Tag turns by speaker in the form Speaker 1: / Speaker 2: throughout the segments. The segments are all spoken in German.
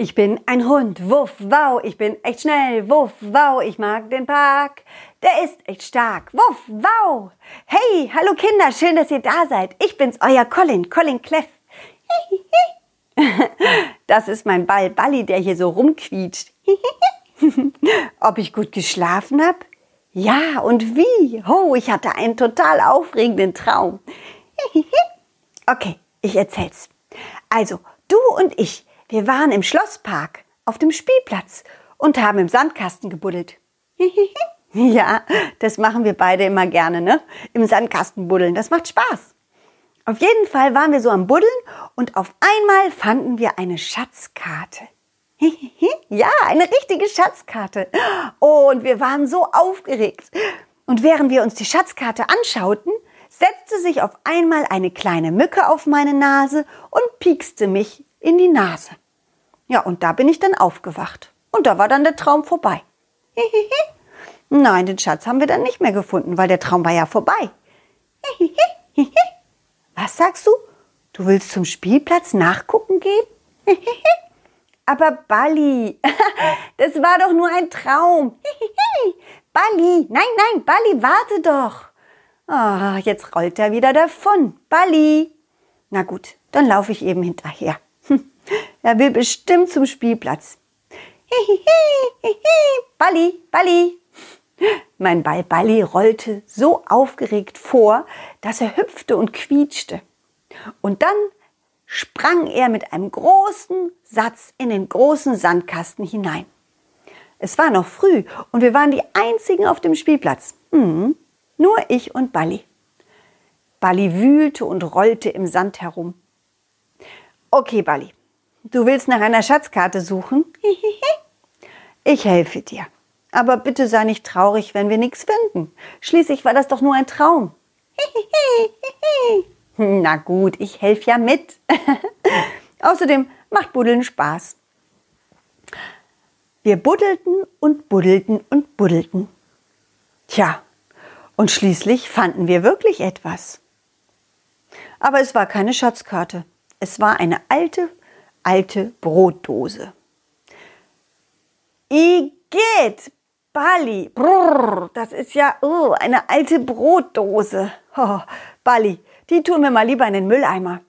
Speaker 1: Ich bin ein Hund, wuff, wow, ich bin echt schnell, wuff, wow, ich mag den Park. Der ist echt stark, wuff, wow. Hey, hallo Kinder, schön, dass ihr da seid. Ich bin's, euer Colin, Colin Cleff. Das ist mein Ball Balli, der hier so rumquietscht. Ob ich gut geschlafen hab? Ja, und wie? Oh, ich hatte einen total aufregenden Traum. Okay, ich erzähl's. Also, du und ich, wir waren im Schlosspark auf dem Spielplatz und haben im Sandkasten gebuddelt. ja, das machen wir beide immer gerne, ne? Im Sandkasten buddeln, das macht Spaß. Auf jeden Fall waren wir so am Buddeln und auf einmal fanden wir eine Schatzkarte. ja, eine richtige Schatzkarte. Und wir waren so aufgeregt. Und während wir uns die Schatzkarte anschauten, setzte sich auf einmal eine kleine Mücke auf meine Nase und piekste mich in die Nase. Ja, und da bin ich dann aufgewacht. Und da war dann der Traum vorbei. Nein, den Schatz haben wir dann nicht mehr gefunden, weil der Traum war ja vorbei. Was sagst du? Du willst zum Spielplatz nachgucken gehen? Aber Bali, das war doch nur ein Traum. Bali, nein, nein, Bali, warte doch. Oh, jetzt rollt er wieder davon. Bali. Na gut, dann laufe ich eben hinterher. Er will bestimmt zum Spielplatz. Balli, Balli. Mein Ball Balli rollte so aufgeregt vor, dass er hüpfte und quietschte. Und dann sprang er mit einem großen Satz in den großen Sandkasten hinein. Es war noch früh und wir waren die einzigen auf dem Spielplatz. Mhm. Nur ich und Balli. Balli wühlte und rollte im Sand herum. Okay, Balli, Du willst nach einer Schatzkarte suchen? Ich helfe dir. Aber bitte sei nicht traurig, wenn wir nichts finden. Schließlich war das doch nur ein Traum. Na gut, ich helfe ja mit. Außerdem macht Buddeln Spaß. Wir buddelten und buddelten und buddelten. Tja, und schließlich fanden wir wirklich etwas. Aber es war keine Schatzkarte. Es war eine alte alte Brotdose. Igitt, Bali, brrr, das ist ja oh, eine alte Brotdose. Oh, Bali, die tun wir mal lieber in den Mülleimer.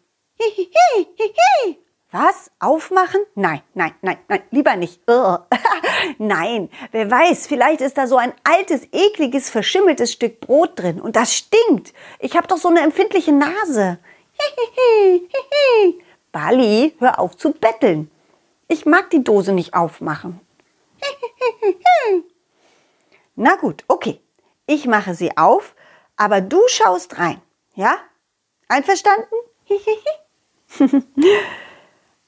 Speaker 1: Was? Aufmachen? Nein, nein, nein, nein, lieber nicht. Nein, wer weiß, vielleicht ist da so ein altes, ekliges, verschimmeltes Stück Brot drin und das stinkt. Ich habe doch so eine empfindliche Nase. Bali, hör auf zu betteln. Ich mag die Dose nicht aufmachen. Na gut, okay. Ich mache sie auf, aber du schaust rein. Ja? Einverstanden?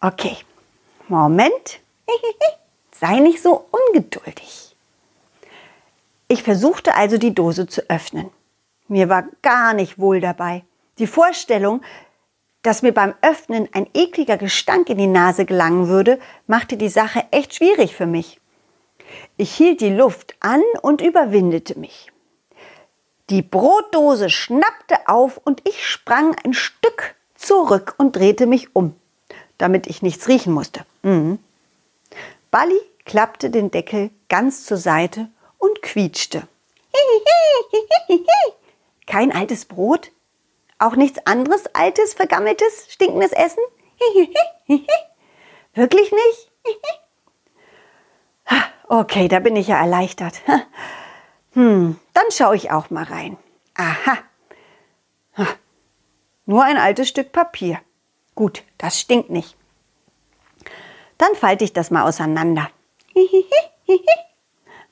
Speaker 1: okay. Moment. Sei nicht so ungeduldig. Ich versuchte also die Dose zu öffnen. Mir war gar nicht wohl dabei. Die Vorstellung, dass mir beim Öffnen ein ekliger Gestank in die Nase gelangen würde, machte die Sache echt schwierig für mich. Ich hielt die Luft an und überwindete mich. Die Brotdose schnappte auf und ich sprang ein Stück zurück und drehte mich um, damit ich nichts riechen musste. Mhm. Bali klappte den Deckel ganz zur Seite und quietschte. Kein altes Brot? Auch nichts anderes altes, vergammeltes, stinkendes Essen? Wirklich nicht? okay, da bin ich ja erleichtert. hm, dann schaue ich auch mal rein. Aha. Nur ein altes Stück Papier. Gut, das stinkt nicht. Dann falte ich das mal auseinander.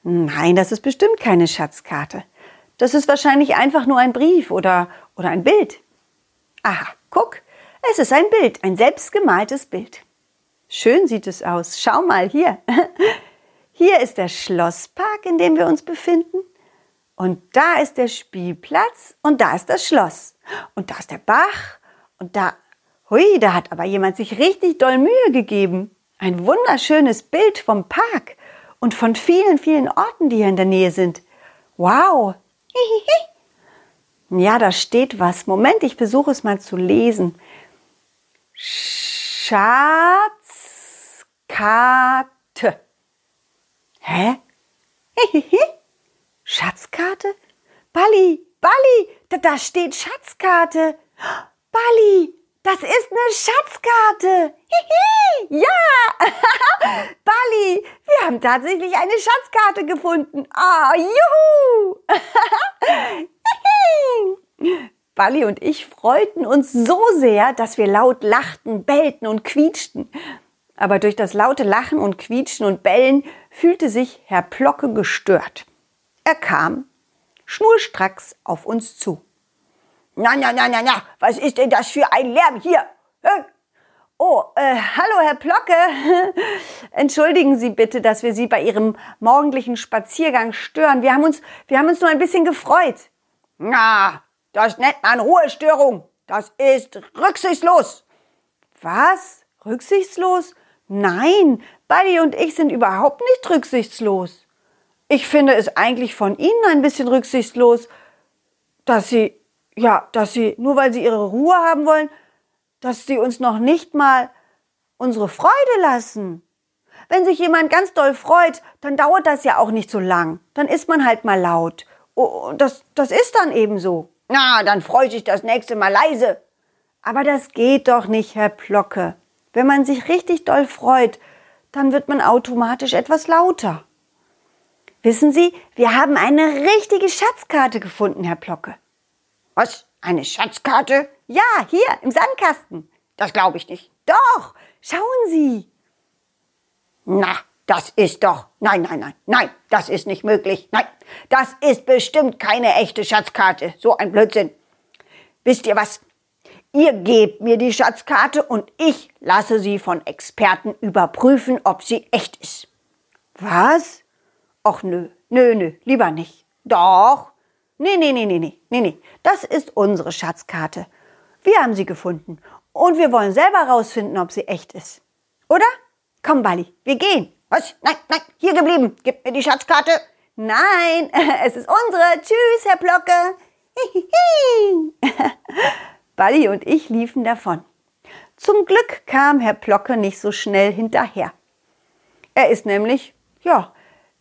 Speaker 1: Nein, das ist bestimmt keine Schatzkarte. Das ist wahrscheinlich einfach nur ein Brief oder, oder ein Bild. Aha, guck, es ist ein Bild, ein selbstgemaltes Bild. Schön sieht es aus. Schau mal hier. Hier ist der Schlosspark, in dem wir uns befinden. Und da ist der Spielplatz und da ist das Schloss. Und da ist der Bach und da, hui, da hat aber jemand sich richtig doll Mühe gegeben. Ein wunderschönes Bild vom Park und von vielen, vielen Orten, die hier in der Nähe sind. Wow, ja, da steht was. Moment, ich versuche es mal zu lesen. Schatzkarte. Hä? Schatzkarte? Balli, Balli, da, da steht Schatzkarte. Balli, das ist eine Schatzkarte. Hihi, ja, Balli, wir haben tatsächlich eine Schatzkarte gefunden. Ah, juhu. Balli und ich freuten uns so sehr, dass wir laut lachten, bellten und quietschten. Aber durch das laute Lachen und Quietschen und Bellen fühlte sich Herr Plocke gestört. Er kam schnurstracks auf uns zu. Na, na, na, na, na, was ist denn das für ein Lärm hier? Oh, äh, hallo, Herr Plocke. Entschuldigen Sie bitte, dass wir Sie bei Ihrem morgendlichen Spaziergang stören. Wir haben uns, wir haben uns nur ein bisschen gefreut. Na, das nennt man Ruhestörung. Das ist rücksichtslos. Was? Rücksichtslos? Nein, Buddy und ich sind überhaupt nicht rücksichtslos. Ich finde es eigentlich von Ihnen ein bisschen rücksichtslos, dass Sie, ja, dass Sie, nur weil Sie Ihre Ruhe haben wollen, dass Sie uns noch nicht mal unsere Freude lassen. Wenn sich jemand ganz doll freut, dann dauert das ja auch nicht so lang. Dann ist man halt mal laut. Oh, das, das ist dann eben so. Na, dann freue ich das nächste Mal leise. Aber das geht doch nicht, Herr Plocke. Wenn man sich richtig doll freut, dann wird man automatisch etwas lauter. Wissen Sie, wir haben eine richtige Schatzkarte gefunden, Herr Plocke. Was? Eine Schatzkarte? Ja, hier im Sandkasten. Das glaube ich nicht. Doch, schauen Sie. Na, das ist doch. Nein, nein, nein, nein, das ist nicht möglich. Nein, das ist bestimmt keine echte Schatzkarte. So ein Blödsinn. Wisst ihr was? Ihr gebt mir die Schatzkarte und ich lasse sie von Experten überprüfen, ob sie echt ist. Was? Ach nö, nö, nö, lieber nicht. Doch. Nee, nee, nee, nee, nee, nee, nee. Das ist unsere Schatzkarte. Wir haben sie gefunden und wir wollen selber rausfinden, ob sie echt ist. Oder? Komm, Bali, wir gehen. Was? Nein, nein, hier geblieben. Gib mir die Schatzkarte. Nein, es ist unsere. Tschüss, Herr Plocke. Balli und ich liefen davon. Zum Glück kam Herr Plocke nicht so schnell hinterher. Er ist nämlich, ja,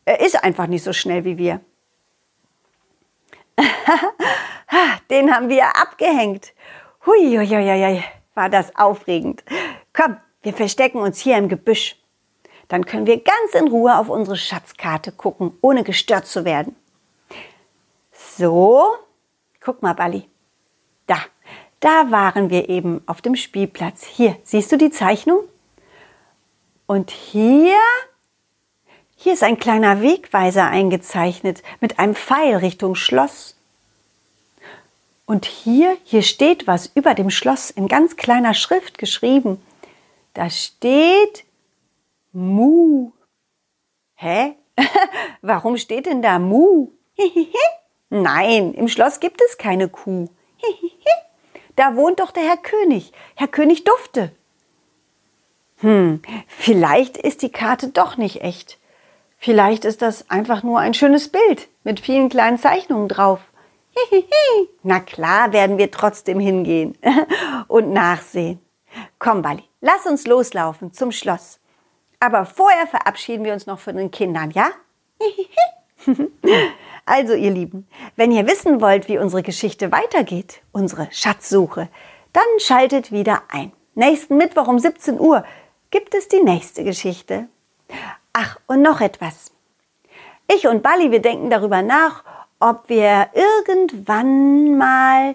Speaker 1: er ist einfach nicht so schnell wie wir. Den haben wir abgehängt. Hui, war das aufregend. Komm, wir verstecken uns hier im Gebüsch. Dann können wir ganz in Ruhe auf unsere Schatzkarte gucken, ohne gestört zu werden. So, guck mal, Balli. Da, da waren wir eben auf dem Spielplatz. Hier, siehst du die Zeichnung? Und hier, hier ist ein kleiner Wegweiser eingezeichnet mit einem Pfeil Richtung Schloss. Und hier, hier steht was über dem Schloss in ganz kleiner Schrift geschrieben. Da steht Mu. Hä? Warum steht denn da Mu? Nein, im Schloss gibt es keine Kuh. Da wohnt doch der Herr König, Herr König Dufte. Hm, vielleicht ist die Karte doch nicht echt. Vielleicht ist das einfach nur ein schönes Bild mit vielen kleinen Zeichnungen drauf. Na klar werden wir trotzdem hingehen und nachsehen. Komm, Bali, lass uns loslaufen zum Schloss. Aber vorher verabschieden wir uns noch von den Kindern, ja? Also, ihr Lieben, wenn ihr wissen wollt, wie unsere Geschichte weitergeht, unsere Schatzsuche, dann schaltet wieder ein. Nächsten Mittwoch um 17 Uhr gibt es die nächste Geschichte. Ach, und noch etwas. Ich und Bali, wir denken darüber nach, ob wir irgendwann mal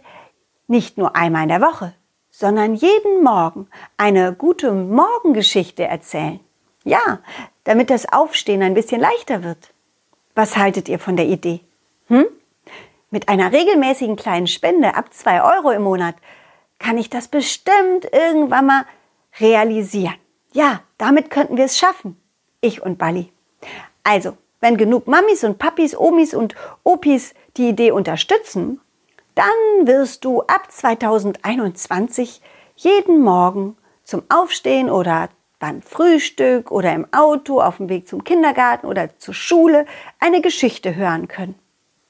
Speaker 1: nicht nur einmal in der Woche, sondern jeden Morgen eine gute Morgengeschichte erzählen. Ja, damit das Aufstehen ein bisschen leichter wird. Was haltet ihr von der Idee? Hm? Mit einer regelmäßigen kleinen Spende ab 2 Euro im Monat kann ich das bestimmt irgendwann mal realisieren. Ja, damit könnten wir es schaffen. Ich und Bali. Also, wenn genug Mamis und Papis, Omis und Opis die Idee unterstützen, dann wirst du ab 2021 jeden Morgen zum Aufstehen oder beim Frühstück oder im Auto auf dem Weg zum Kindergarten oder zur Schule eine Geschichte hören können.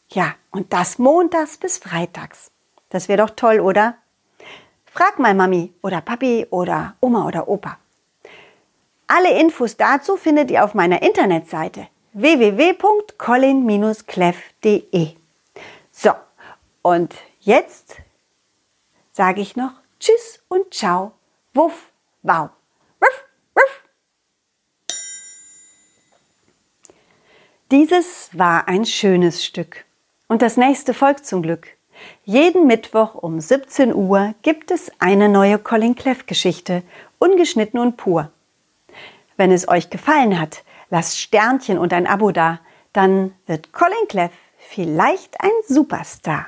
Speaker 1: Ja, und das montags bis freitags. Das wäre doch toll, oder? Frag mal Mami oder Papi oder Oma oder Opa. Alle Infos dazu findet ihr auf meiner Internetseite www.colin-cleff.de. So, und jetzt sage ich noch Tschüss und Ciao. Wuff, wow. Dieses war ein schönes Stück. Und das nächste folgt zum Glück. Jeden Mittwoch um 17 Uhr gibt es eine neue Colin Cleff Geschichte, ungeschnitten und pur. Wenn es euch gefallen hat, lasst Sternchen und ein Abo da, dann wird Colin Cleff vielleicht ein Superstar.